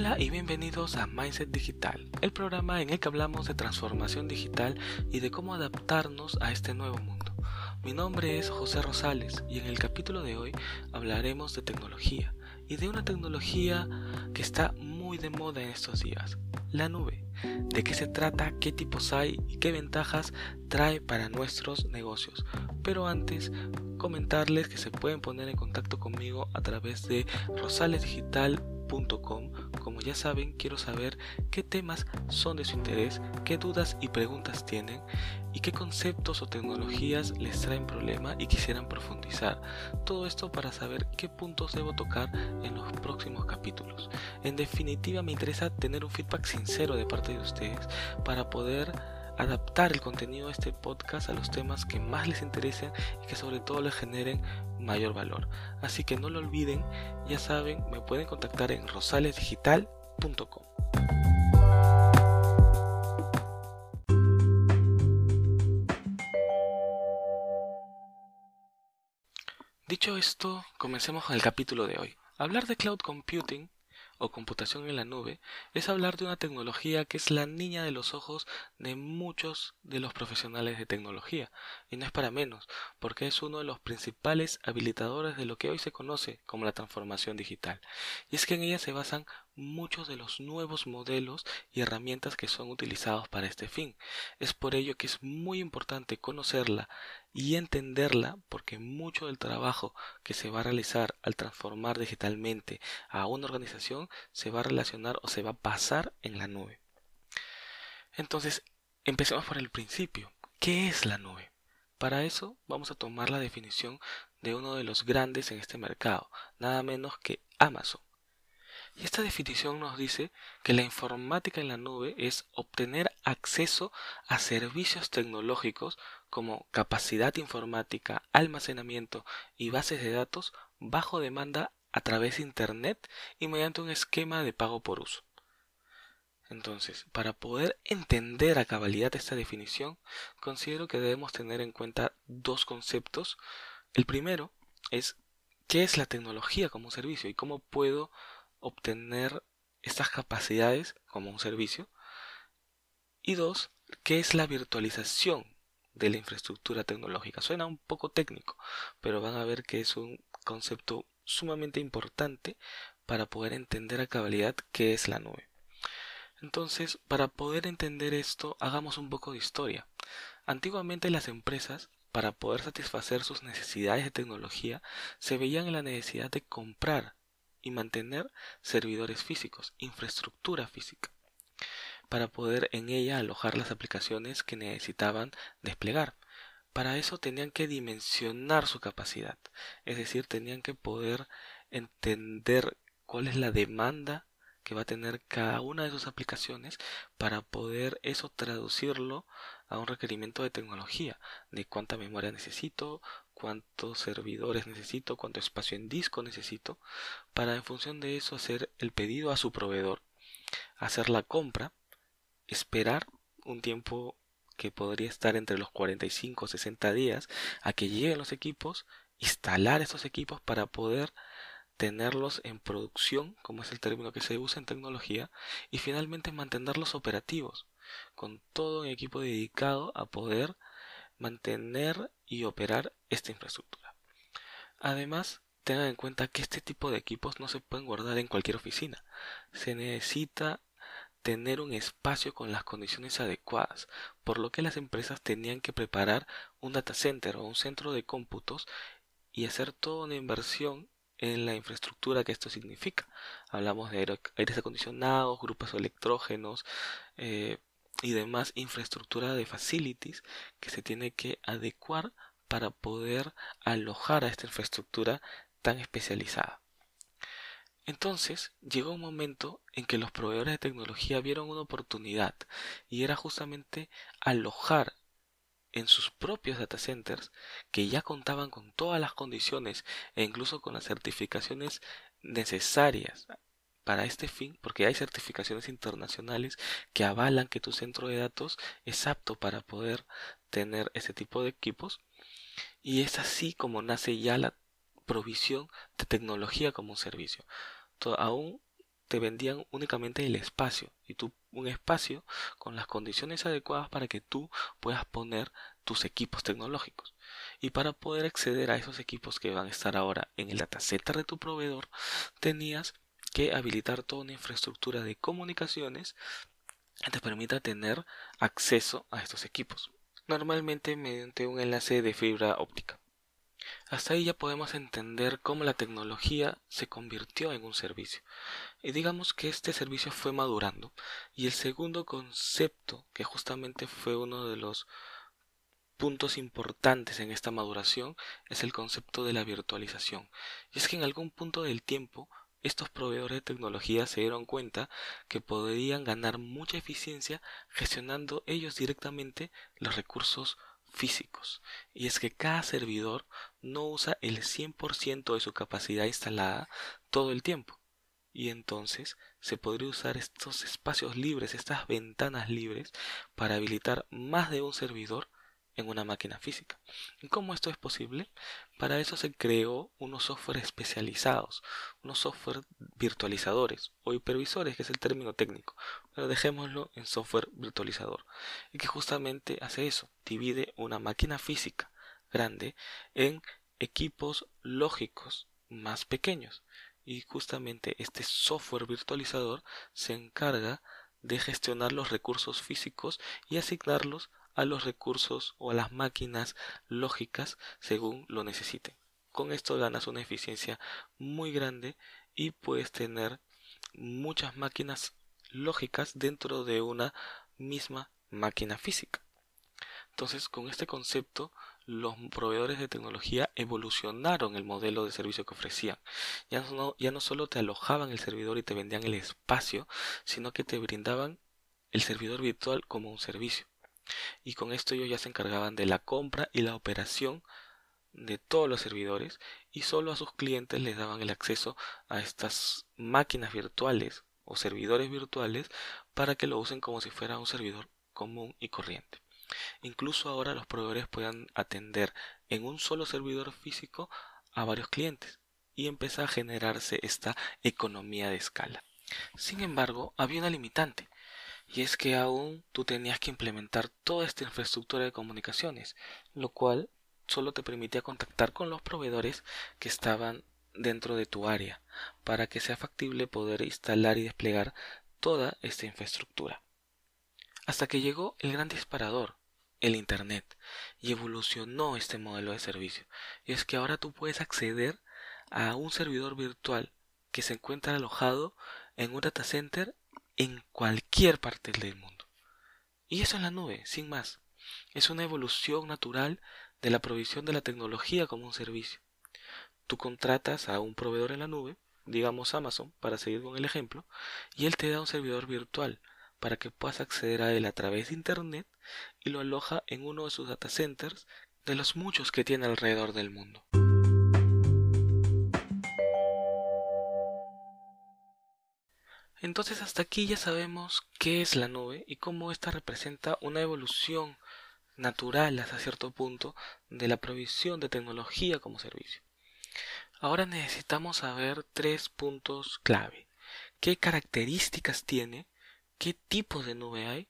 Hola y bienvenidos a Mindset Digital, el programa en el que hablamos de transformación digital y de cómo adaptarnos a este nuevo mundo. Mi nombre es José Rosales y en el capítulo de hoy hablaremos de tecnología y de una tecnología que está muy de moda en estos días, la nube. ¿De qué se trata? ¿Qué tipos hay? ¿Y qué ventajas trae para nuestros negocios? Pero antes, comentarles que se pueden poner en contacto conmigo a través de rosalesdigital.com. Como ya saben, quiero saber qué temas son de su interés, qué dudas y preguntas tienen y qué conceptos o tecnologías les traen problema y quisieran profundizar. Todo esto para saber qué puntos debo tocar en los próximos capítulos. En definitiva, me interesa tener un feedback sincero de parte de ustedes para poder adaptar el contenido de este podcast a los temas que más les interesen y que sobre todo les generen mayor valor. Así que no lo olviden, ya saben, me pueden contactar en rosalesdigital.com. Dicho esto, comencemos con el capítulo de hoy. Hablar de cloud computing o computación en la nube es hablar de una tecnología que es la niña de los ojos de muchos de los profesionales de tecnología, y no es para menos, porque es uno de los principales habilitadores de lo que hoy se conoce como la transformación digital, y es que en ella se basan muchos de los nuevos modelos y herramientas que son utilizados para este fin. Es por ello que es muy importante conocerla y entenderla porque mucho del trabajo que se va a realizar al transformar digitalmente a una organización se va a relacionar o se va a pasar en la nube. Entonces, empecemos por el principio. ¿Qué es la nube? Para eso vamos a tomar la definición de uno de los grandes en este mercado, nada menos que Amazon. Y esta definición nos dice que la informática en la nube es obtener acceso a servicios tecnológicos como capacidad informática, almacenamiento y bases de datos bajo demanda a través de Internet y mediante un esquema de pago por uso. Entonces, para poder entender a cabalidad esta definición, considero que debemos tener en cuenta dos conceptos. El primero es qué es la tecnología como servicio y cómo puedo obtener estas capacidades como un servicio. Y dos, ¿qué es la virtualización de la infraestructura tecnológica? Suena un poco técnico, pero van a ver que es un concepto sumamente importante para poder entender a cabalidad qué es la nube. Entonces, para poder entender esto, hagamos un poco de historia. Antiguamente las empresas, para poder satisfacer sus necesidades de tecnología, se veían en la necesidad de comprar y mantener servidores físicos, infraestructura física, para poder en ella alojar las aplicaciones que necesitaban desplegar. Para eso tenían que dimensionar su capacidad, es decir, tenían que poder entender cuál es la demanda que va a tener cada una de sus aplicaciones para poder eso traducirlo a un requerimiento de tecnología, de cuánta memoria necesito, cuántos servidores necesito, cuánto espacio en disco necesito, para en función de eso hacer el pedido a su proveedor, hacer la compra, esperar un tiempo que podría estar entre los 45 o 60 días a que lleguen los equipos, instalar esos equipos para poder tenerlos en producción, como es el término que se usa en tecnología, y finalmente mantenerlos operativos, con todo un equipo dedicado a poder mantener y operar esta infraestructura. Además, tengan en cuenta que este tipo de equipos no se pueden guardar en cualquier oficina. Se necesita tener un espacio con las condiciones adecuadas, por lo que las empresas tenían que preparar un data center o un centro de cómputos y hacer toda una inversión en la infraestructura que esto significa. Hablamos de aires acondicionados, grupos electrógenos, eh, y demás infraestructura de facilities que se tiene que adecuar para poder alojar a esta infraestructura tan especializada. Entonces llegó un momento en que los proveedores de tecnología vieron una oportunidad y era justamente alojar en sus propios data centers que ya contaban con todas las condiciones e incluso con las certificaciones necesarias para este fin, porque hay certificaciones internacionales que avalan que tu centro de datos es apto para poder tener ese tipo de equipos, y es así como nace ya la provisión de tecnología como un servicio. aún te vendían únicamente el espacio y tú un espacio con las condiciones adecuadas para que tú puedas poner tus equipos tecnológicos. Y para poder acceder a esos equipos que van a estar ahora en el datacenter de tu proveedor, tenías que habilitar toda una infraestructura de comunicaciones que te permita tener acceso a estos equipos, normalmente mediante un enlace de fibra óptica. Hasta ahí ya podemos entender cómo la tecnología se convirtió en un servicio. Y digamos que este servicio fue madurando. Y el segundo concepto, que justamente fue uno de los puntos importantes en esta maduración, es el concepto de la virtualización. Y es que en algún punto del tiempo estos proveedores de tecnología se dieron cuenta que podrían ganar mucha eficiencia gestionando ellos directamente los recursos físicos. Y es que cada servidor no usa el 100% de su capacidad instalada todo el tiempo. Y entonces se podría usar estos espacios libres, estas ventanas libres, para habilitar más de un servidor en una máquina física. ¿Y cómo esto es posible? Para eso se creó unos software especializados, unos software virtualizadores o hipervisores, que es el término técnico, pero dejémoslo en software virtualizador, y que justamente hace eso, divide una máquina física grande en equipos lógicos más pequeños. Y justamente este software virtualizador se encarga de gestionar los recursos físicos y asignarlos a los recursos o a las máquinas lógicas según lo necesiten. Con esto ganas una eficiencia muy grande y puedes tener muchas máquinas lógicas dentro de una misma máquina física. Entonces, con este concepto, los proveedores de tecnología evolucionaron el modelo de servicio que ofrecían. Ya no, ya no solo te alojaban el servidor y te vendían el espacio, sino que te brindaban el servidor virtual como un servicio y con esto ellos ya se encargaban de la compra y la operación de todos los servidores y solo a sus clientes les daban el acceso a estas máquinas virtuales o servidores virtuales para que lo usen como si fuera un servidor común y corriente. Incluso ahora los proveedores puedan atender en un solo servidor físico a varios clientes y empieza a generarse esta economía de escala. Sin embargo, había una limitante y es que aún tú tenías que implementar toda esta infraestructura de comunicaciones, lo cual solo te permitía contactar con los proveedores que estaban dentro de tu área, para que sea factible poder instalar y desplegar toda esta infraestructura. Hasta que llegó el gran disparador, el Internet, y evolucionó este modelo de servicio. Y es que ahora tú puedes acceder a un servidor virtual que se encuentra alojado en un data center en cualquier parte del mundo. Y eso es la nube, sin más. Es una evolución natural de la provisión de la tecnología como un servicio. Tú contratas a un proveedor en la nube, digamos Amazon, para seguir con el ejemplo, y él te da un servidor virtual para que puedas acceder a él a través de Internet y lo aloja en uno de sus data centers de los muchos que tiene alrededor del mundo. Entonces hasta aquí ya sabemos qué es la nube y cómo ésta representa una evolución natural hasta cierto punto de la provisión de tecnología como servicio. Ahora necesitamos saber tres puntos clave. ¿Qué características tiene? ¿Qué tipo de nube hay?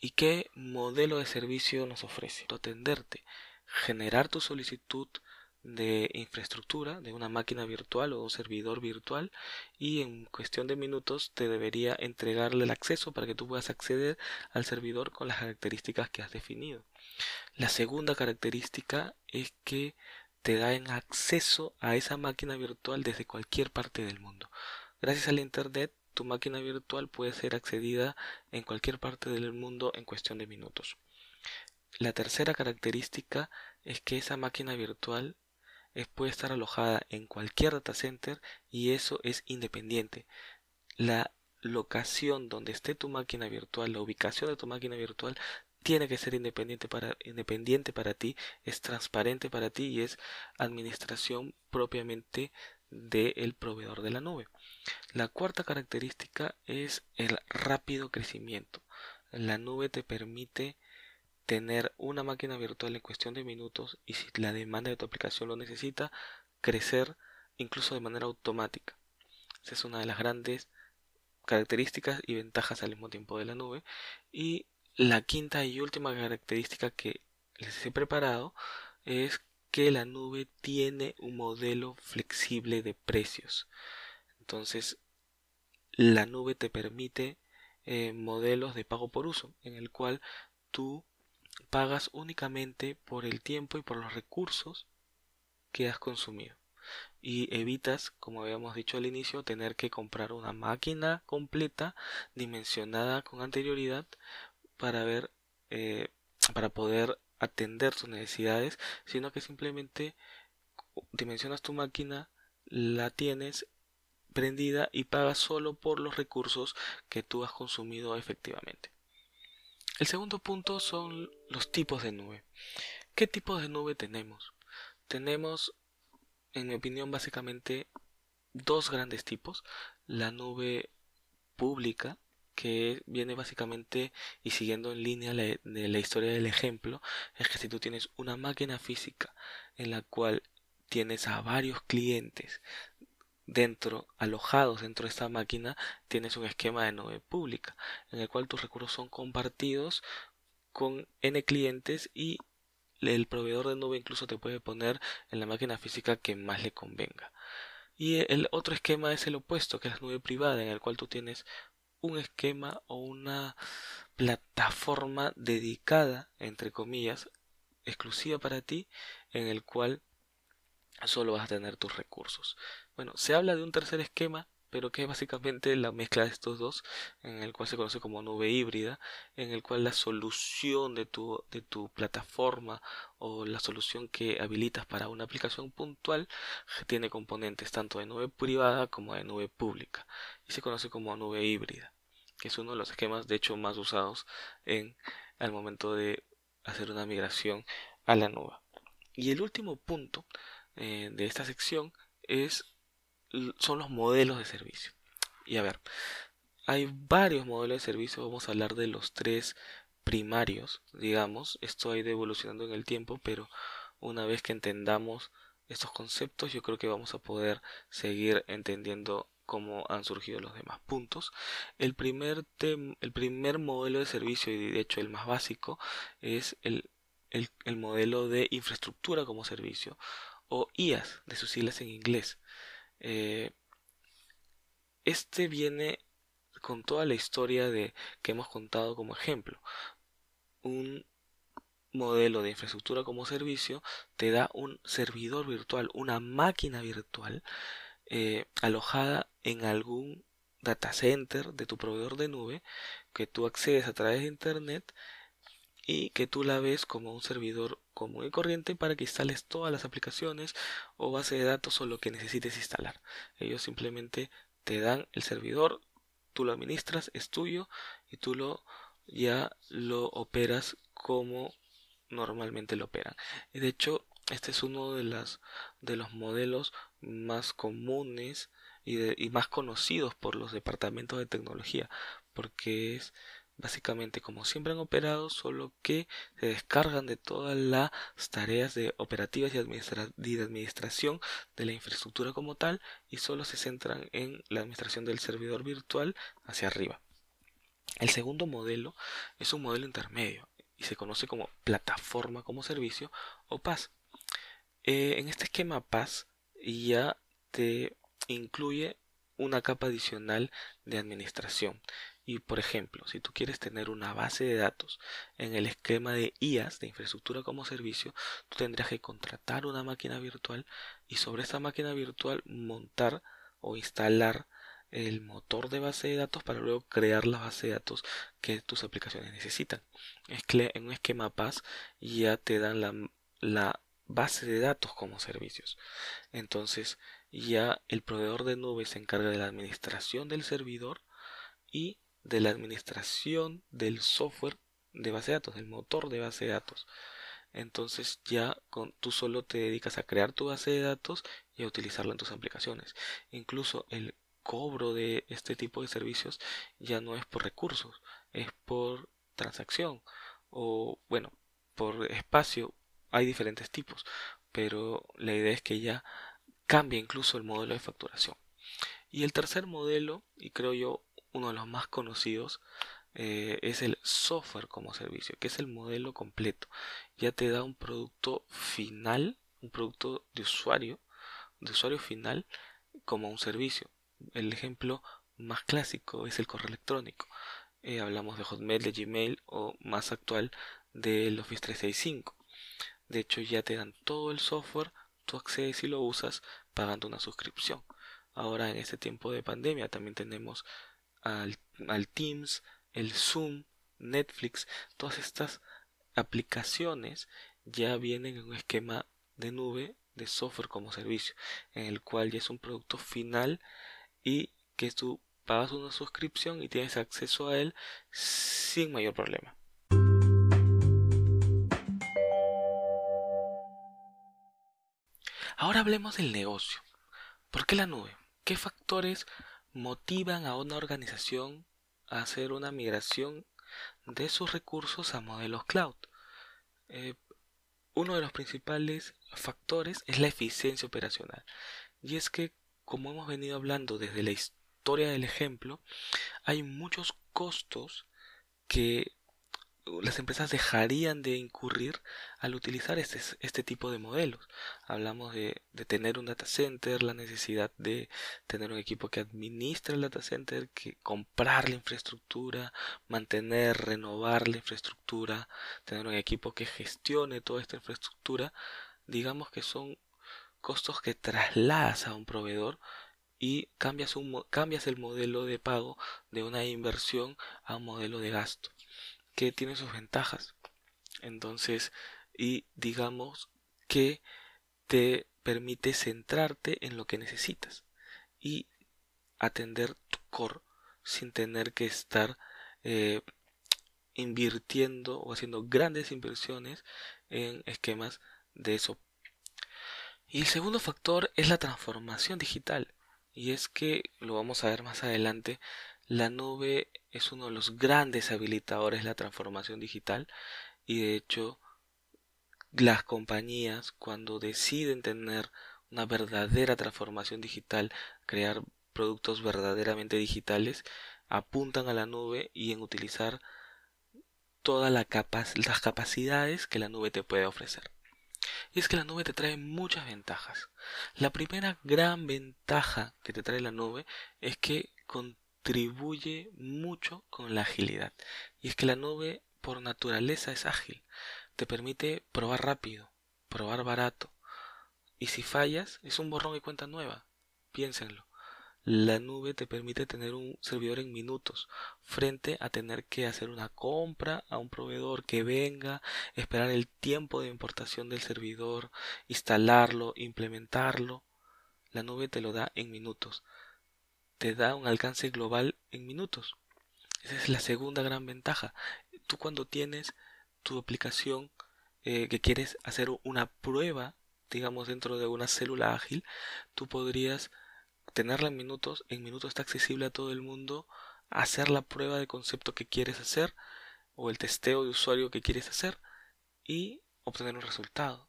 ¿Y qué modelo de servicio nos ofrece? Atenderte, generar tu solicitud de infraestructura de una máquina virtual o servidor virtual y en cuestión de minutos te debería entregarle el acceso para que tú puedas acceder al servidor con las características que has definido. La segunda característica es que te da en acceso a esa máquina virtual desde cualquier parte del mundo. Gracias al Internet, tu máquina virtual puede ser accedida en cualquier parte del mundo en cuestión de minutos. La tercera característica es que esa máquina virtual puede estar alojada en cualquier data center y eso es independiente. La locación donde esté tu máquina virtual, la ubicación de tu máquina virtual tiene que ser independiente para, independiente para ti, es transparente para ti y es administración propiamente del proveedor de la nube. La cuarta característica es el rápido crecimiento. La nube te permite tener una máquina virtual en cuestión de minutos y si la demanda de tu aplicación lo necesita, crecer incluso de manera automática. Esa es una de las grandes características y ventajas al mismo tiempo de la nube. Y la quinta y última característica que les he preparado es que la nube tiene un modelo flexible de precios. Entonces, la nube te permite eh, modelos de pago por uso, en el cual tú pagas únicamente por el tiempo y por los recursos que has consumido. Y evitas, como habíamos dicho al inicio, tener que comprar una máquina completa dimensionada con anterioridad para ver, eh, para poder atender tus necesidades, sino que simplemente dimensionas tu máquina, la tienes prendida y pagas solo por los recursos que tú has consumido efectivamente. El segundo punto son los tipos de nube. ¿Qué tipos de nube tenemos? Tenemos, en mi opinión, básicamente dos grandes tipos. La nube pública, que viene básicamente y siguiendo en línea de la historia del ejemplo, es que si tú tienes una máquina física en la cual tienes a varios clientes dentro, alojados dentro de esta máquina, tienes un esquema de nube pública, en el cual tus recursos son compartidos con n clientes y el proveedor de nube incluso te puede poner en la máquina física que más le convenga. Y el otro esquema es el opuesto, que es la nube privada, en el cual tú tienes un esquema o una plataforma dedicada, entre comillas, exclusiva para ti, en el cual solo vas a tener tus recursos. Bueno, se habla de un tercer esquema, pero que es básicamente la mezcla de estos dos, en el cual se conoce como nube híbrida, en el cual la solución de tu, de tu plataforma o la solución que habilitas para una aplicación puntual tiene componentes tanto de nube privada como de nube pública y se conoce como nube híbrida, que es uno de los esquemas de hecho más usados en al momento de hacer una migración a la nube. Y el último punto eh, de esta sección es, son los modelos de servicio. Y a ver, hay varios modelos de servicio, vamos a hablar de los tres primarios, digamos, esto ha ido evolucionando en el tiempo, pero una vez que entendamos estos conceptos, yo creo que vamos a poder seguir entendiendo cómo han surgido los demás puntos. El primer, el primer modelo de servicio, y de hecho el más básico, es el, el modelo de infraestructura como servicio o IAS de sus siglas en inglés. Eh, este viene con toda la historia de que hemos contado como ejemplo. Un modelo de infraestructura como servicio te da un servidor virtual, una máquina virtual eh, alojada en algún data center de tu proveedor de nube que tú accedes a través de internet y que tú la ves como un servidor común y corriente para que instales todas las aplicaciones o base de datos o lo que necesites instalar. Ellos simplemente te dan el servidor, tú lo administras, es tuyo y tú lo ya lo operas como normalmente lo operan. De hecho, este es uno de, las, de los modelos más comunes y, y más conocidos por los departamentos de tecnología, porque es básicamente como siempre han operado, solo que se descargan de todas las tareas de operativas y, de administración de la infraestructura como tal y solo se centran en la administración del servidor virtual hacia arriba. El segundo modelo es un modelo intermedio y se conoce como plataforma como servicio o PaaS. Eh, en este esquema PaaS ya te incluye una capa adicional de administración y por ejemplo, si tú quieres tener una base de datos en el esquema de IaaS, de infraestructura como servicio, tú tendrías que contratar una máquina virtual y sobre esa máquina virtual montar o instalar el motor de base de datos para luego crear la base de datos que tus aplicaciones necesitan. En un esquema PaaS ya te dan la, la base de datos como servicios. Entonces ya el proveedor de nube se encarga de la administración del servidor y de la administración del software de base de datos, del motor de base de datos. Entonces ya con, tú solo te dedicas a crear tu base de datos y a utilizarla en tus aplicaciones. Incluso el cobro de este tipo de servicios ya no es por recursos, es por transacción o bueno, por espacio. Hay diferentes tipos, pero la idea es que ya cambia incluso el modelo de facturación. Y el tercer modelo, y creo yo uno de los más conocidos eh, es el software como servicio, que es el modelo completo. Ya te da un producto final, un producto de usuario, de usuario final como un servicio. El ejemplo más clásico es el correo electrónico. Eh, hablamos de Hotmail, de Gmail o más actual del Office 365. De hecho ya te dan todo el software, tú accedes y lo usas pagando una suscripción. Ahora en este tiempo de pandemia también tenemos al, Teams, el Zoom, Netflix, todas estas aplicaciones ya vienen en un esquema de nube de software como servicio, en el cual ya es un producto final y que tú pagas una suscripción y tienes acceso a él sin mayor problema. Ahora hablemos del negocio. ¿Por qué la nube? ¿Qué factores motivan a una organización a hacer una migración de sus recursos a modelos cloud? Eh, uno de los principales factores es la eficiencia operacional. Y es que, como hemos venido hablando desde la historia del ejemplo, hay muchos costos que las empresas dejarían de incurrir al utilizar este, este tipo de modelos. Hablamos de, de, tener un data center, la necesidad de tener un equipo que administre el data center, que comprar la infraestructura, mantener, renovar la infraestructura, tener un equipo que gestione toda esta infraestructura. Digamos que son costos que trasladas a un proveedor y cambias, un, cambias el modelo de pago de una inversión a un modelo de gasto que tiene sus ventajas. Entonces, y digamos que te permite centrarte en lo que necesitas y atender tu core sin tener que estar eh, invirtiendo o haciendo grandes inversiones en esquemas de eso. Y el segundo factor es la transformación digital. Y es que, lo vamos a ver más adelante, la nube es uno de los grandes habilitadores de la transformación digital y de hecho las compañías cuando deciden tener una verdadera transformación digital, crear productos verdaderamente digitales, apuntan a la nube y en utilizar todas las capacidades que la nube te puede ofrecer. Y es que la nube te trae muchas ventajas. La primera gran ventaja que te trae la nube es que con contribuye mucho con la agilidad. Y es que la nube por naturaleza es ágil. Te permite probar rápido, probar barato. Y si fallas, es un borrón y cuenta nueva. Piénsenlo. La nube te permite tener un servidor en minutos frente a tener que hacer una compra a un proveedor que venga, esperar el tiempo de importación del servidor, instalarlo, implementarlo. La nube te lo da en minutos te da un alcance global en minutos. Esa es la segunda gran ventaja. Tú cuando tienes tu aplicación eh, que quieres hacer una prueba, digamos dentro de una célula ágil, tú podrías tenerla en minutos, en minutos está accesible a todo el mundo, hacer la prueba de concepto que quieres hacer o el testeo de usuario que quieres hacer y obtener un resultado.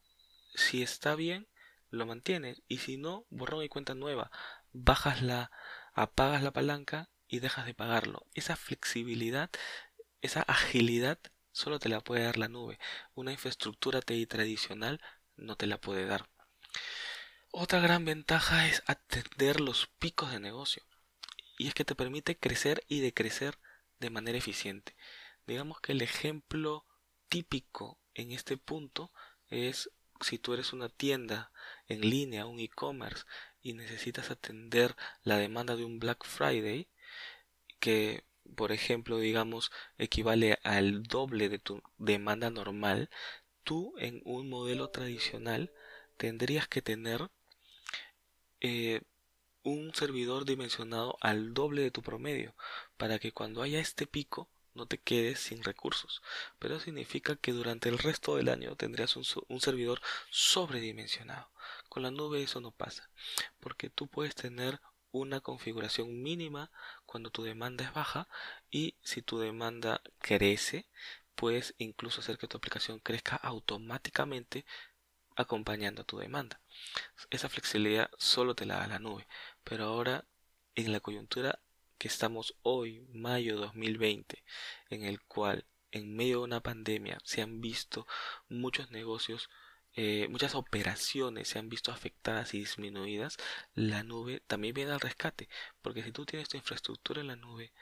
Si está bien, lo mantienes y si no, borrón y cuenta nueva. Bajas la, apagas la palanca y dejas de pagarlo. Esa flexibilidad, esa agilidad solo te la puede dar la nube. Una infraestructura TI tradicional no te la puede dar. Otra gran ventaja es atender los picos de negocio. Y es que te permite crecer y decrecer de manera eficiente. Digamos que el ejemplo típico en este punto es si tú eres una tienda en línea, un e-commerce, y necesitas atender la demanda de un Black Friday que por ejemplo digamos equivale al doble de tu demanda normal tú en un modelo tradicional tendrías que tener eh, un servidor dimensionado al doble de tu promedio para que cuando haya este pico no te quedes sin recursos. Pero significa que durante el resto del año tendrías un, un, servidor sobredimensionado. Con la nube eso no pasa, porque tú puedes tener una configuración mínima cuando tu demanda es baja y si tu demanda crece, puedes incluso hacer que tu aplicación crezca automáticamente acompañando a tu demanda. Esa flexibilidad solo te la da la nube, pero ahora en la coyuntura que estamos hoy, mayo 2020, en el cual en medio de una pandemia se han visto muchos negocios, eh, muchas operaciones se han visto afectadas y disminuidas, la nube también viene al rescate, porque si tú tienes tu infraestructura en la nube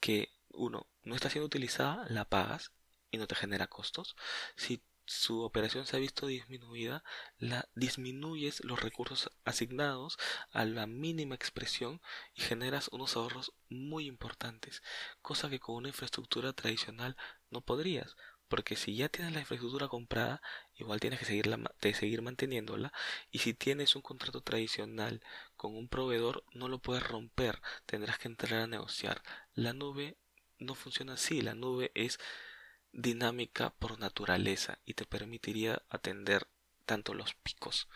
que uno no está siendo utilizada, la pagas y no te genera costos. Si su operación se ha visto disminuida, la disminuyes los recursos asignados a la mínima expresión y generas unos ahorros muy importantes, cosa que con una infraestructura tradicional no podrías, porque si ya tienes la infraestructura comprada, igual tienes que seguirla, de seguir manteniéndola, y si tienes un contrato tradicional con un proveedor, no lo puedes romper, tendrás que entrar a negociar. La nube no funciona así, la nube es dinámica por naturaleza y te permitiría atender tanto los picos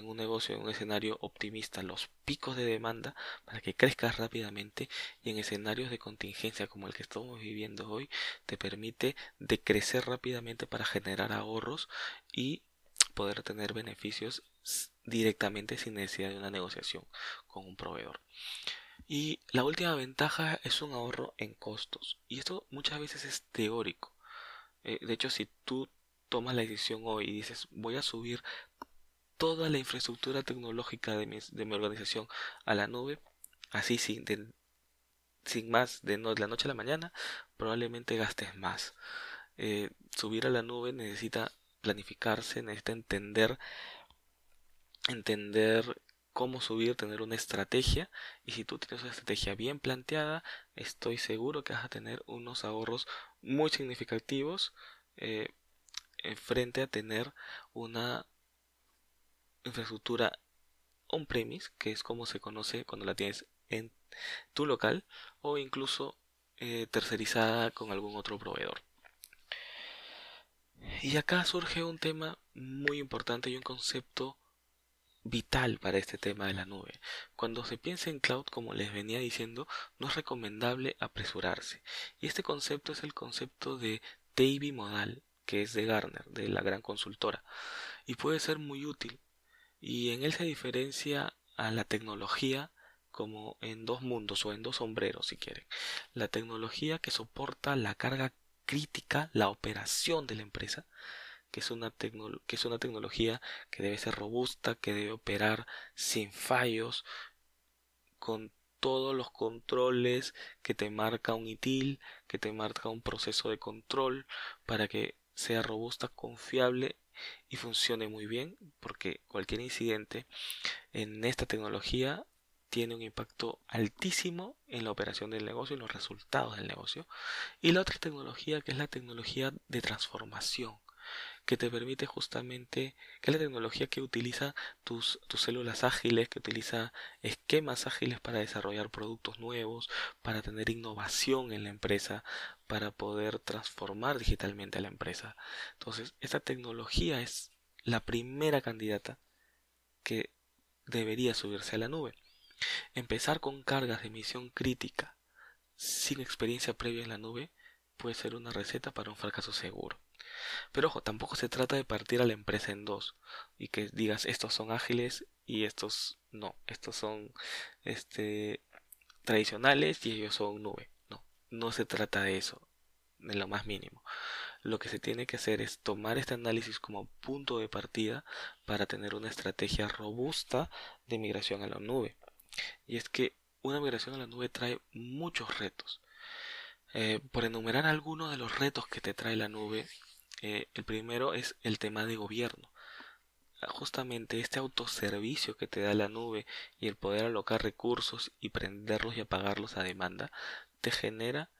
de un negocio en un escenario optimista, los picos de demanda para que crezcas rápidamente y en escenarios de contingencia como el que estamos viviendo hoy te permite decrecer rápidamente para generar ahorros y poder tener beneficios directamente sin necesidad de una negociación con un proveedor. Y la última ventaja es un ahorro en costos. Y esto muchas veces es teórico. Eh, de hecho, si tú tomas la decisión hoy y dices voy a subir toda la infraestructura tecnológica de mi, de mi organización a la nube, así sin, sin más, de, no, de la noche a la mañana, probablemente gastes más. Eh, subir a la nube necesita planificarse, necesita entender, entender cómo subir, tener una estrategia y si tú tienes una estrategia bien planteada, estoy seguro que vas a tener unos ahorros muy significativos eh, frente a tener una infraestructura on-premise, que es como se conoce cuando la tienes en tu local o incluso eh, tercerizada con algún otro proveedor. Y acá surge un tema muy importante y un concepto vital para este tema de la nube. Cuando se piensa en cloud, como les venía diciendo, no es recomendable apresurarse. Y este concepto es el concepto de TAV modal, que es de Gartner, de la gran consultora, y puede ser muy útil. Y en él se diferencia a la tecnología como en dos mundos o en dos sombreros si quieren. La tecnología que soporta la carga crítica, la operación de la empresa, que es una, que es una tecnología que debe ser robusta, que debe operar sin fallos, con todos los controles que te marca un ITIL, que te marca un proceso de control para que sea robusta, confiable y funcione muy bien, porque cualquier incidente en esta tecnología tiene un impacto altísimo en la operación del negocio y los resultados del negocio. Y la otra tecnología que es la tecnología de transformación que te permite justamente, que la tecnología que utiliza tus, tus células ágiles, que utiliza esquemas ágiles para desarrollar productos nuevos, para tener innovación en la empresa, para poder transformar digitalmente a la empresa. Entonces, esta tecnología es la primera candidata que debería subirse a la nube. Empezar con cargas de emisión crítica sin experiencia previa en la nube puede ser una receta para un fracaso seguro. Pero ojo, tampoco se trata de partir a la empresa en dos y que digas estos son ágiles y estos no, estos son este tradicionales y ellos son nube. No, no se trata de eso, en lo más mínimo. Lo que se tiene que hacer es tomar este análisis como punto de partida para tener una estrategia robusta de migración a la nube. Y es que una migración a la nube trae muchos retos. Eh, por enumerar algunos de los retos que te trae la nube, eh, el primero es el tema de gobierno. Justamente este autoservicio que te da la nube y el poder alocar recursos y prenderlos y apagarlos a demanda te genera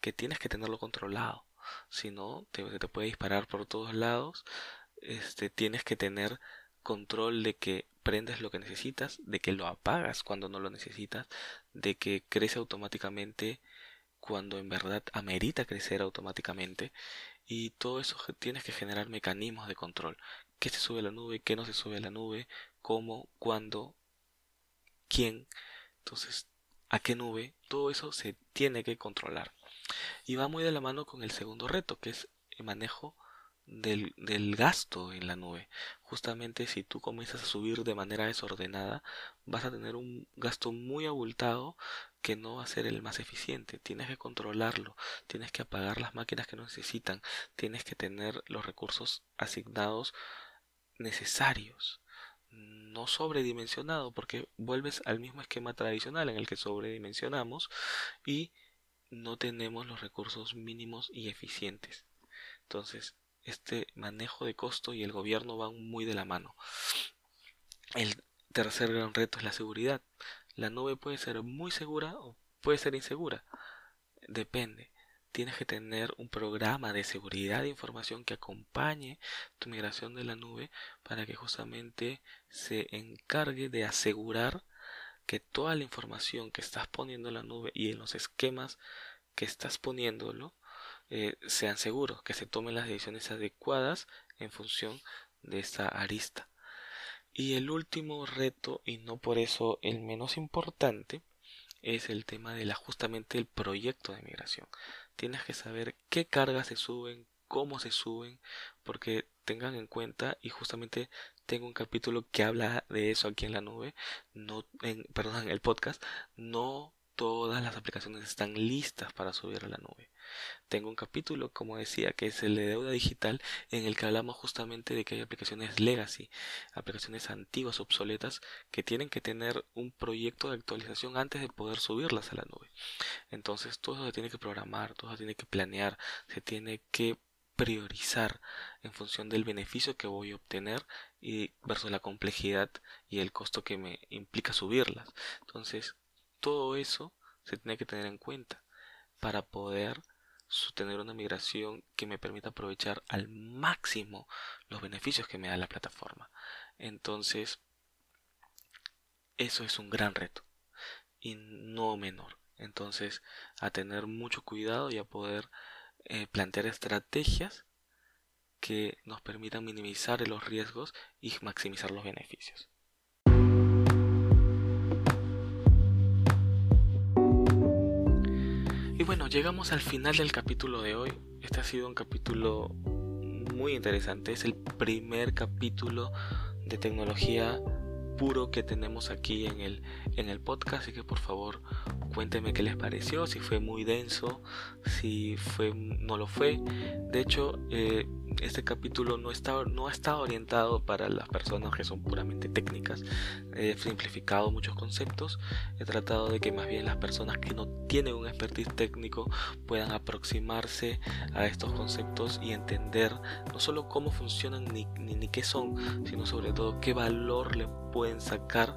que tienes que tenerlo controlado. Si no, te, te puede disparar por todos lados. Este, tienes que tener control de que prendes lo que necesitas, de que lo apagas cuando no lo necesitas, de que crece automáticamente cuando en verdad amerita crecer automáticamente y todo eso tienes que generar mecanismos de control. ¿Qué se sube a la nube? ¿Qué no se sube a la nube? ¿Cómo? ¿Cuándo? ¿Quién? Entonces, ¿a qué nube? Todo eso se tiene que controlar. Y va muy de la mano con el segundo reto, que es el manejo del, del, gasto en la nube. Justamente si tú comienzas a subir de manera desordenada, vas a tener un gasto muy abultado que no va a ser el más eficiente. Tienes que controlarlo, tienes que apagar las máquinas que no necesitan, tienes que tener los recursos asignados necesarios, no sobredimensionado, porque vuelves al mismo esquema tradicional en el que sobredimensionamos y no tenemos los recursos mínimos y eficientes. Entonces, este manejo de costo y el gobierno van muy de la mano. El tercer gran reto es la seguridad. La nube puede ser muy segura o puede ser insegura. Depende. Tienes que tener un programa de seguridad de información que acompañe tu migración de la nube para que justamente se encargue de asegurar que toda la información que estás poniendo en la nube y en los esquemas que estás poniéndolo eh, sean seguros, que se tomen las decisiones adecuadas en función de esta arista. Y el último reto, y no por eso el menos importante, es el tema de justamente el proyecto de migración. Tienes que saber qué cargas se suben, cómo se suben, porque tengan en cuenta, y justamente tengo un capítulo que habla de eso aquí en la nube, no en, perdón, en el podcast, no todas las aplicaciones están listas para subir a la nube. Tengo un capítulo, como decía, que es el de deuda digital, en el que hablamos justamente de que hay aplicaciones legacy, aplicaciones antiguas, obsoletas, que tienen que tener un proyecto de actualización antes de poder subirlas a la nube. Entonces todo eso se tiene que programar, todo se tiene que planear, se tiene que priorizar en función del beneficio que voy a obtener y versus la complejidad y el costo que me implica subirlas. Entonces, todo eso se tiene que tener en cuenta para poder tener una migración que me permita aprovechar al máximo los beneficios que me da la plataforma. Entonces, eso es un gran reto y no menor. Entonces, a tener mucho cuidado y a poder eh, plantear estrategias que nos permitan minimizar los riesgos y maximizar los beneficios. Bueno, llegamos al final del capítulo de hoy. Este ha sido un capítulo muy interesante. Es el primer capítulo de tecnología puro que tenemos aquí en el, en el podcast. Así que por favor cuéntenme qué les pareció, si fue muy denso, si fue no lo fue. De hecho, eh, este capítulo no está, no está orientado para las personas que son puramente técnicas. He simplificado muchos conceptos. He tratado de que más bien las personas que no tienen un expertise técnico puedan aproximarse a estos conceptos y entender no solo cómo funcionan ni, ni, ni qué son, sino sobre todo qué valor le pueden sacar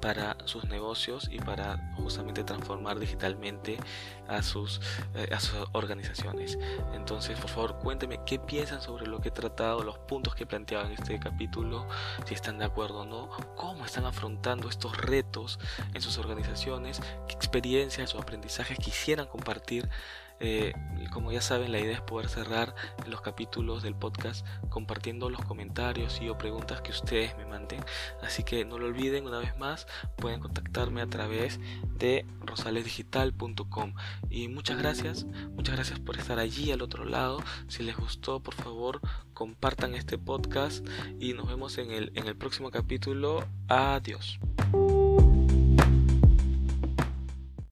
para sus negocios y para justamente transformar digitalmente a sus, eh, a sus organizaciones. Entonces, por favor, cuéntenme qué piensan sobre lo que he tratado, los puntos que he planteado en este capítulo, si están de acuerdo o no, cómo están afrontando estos retos en sus organizaciones, qué experiencias o aprendizajes quisieran compartir eh, como ya saben, la idea es poder cerrar los capítulos del podcast compartiendo los comentarios y o preguntas que ustedes me manden. Así que no lo olviden, una vez más, pueden contactarme a través de rosalesdigital.com. Y muchas gracias, muchas gracias por estar allí al otro lado. Si les gustó, por favor, compartan este podcast y nos vemos en el, en el próximo capítulo. Adiós.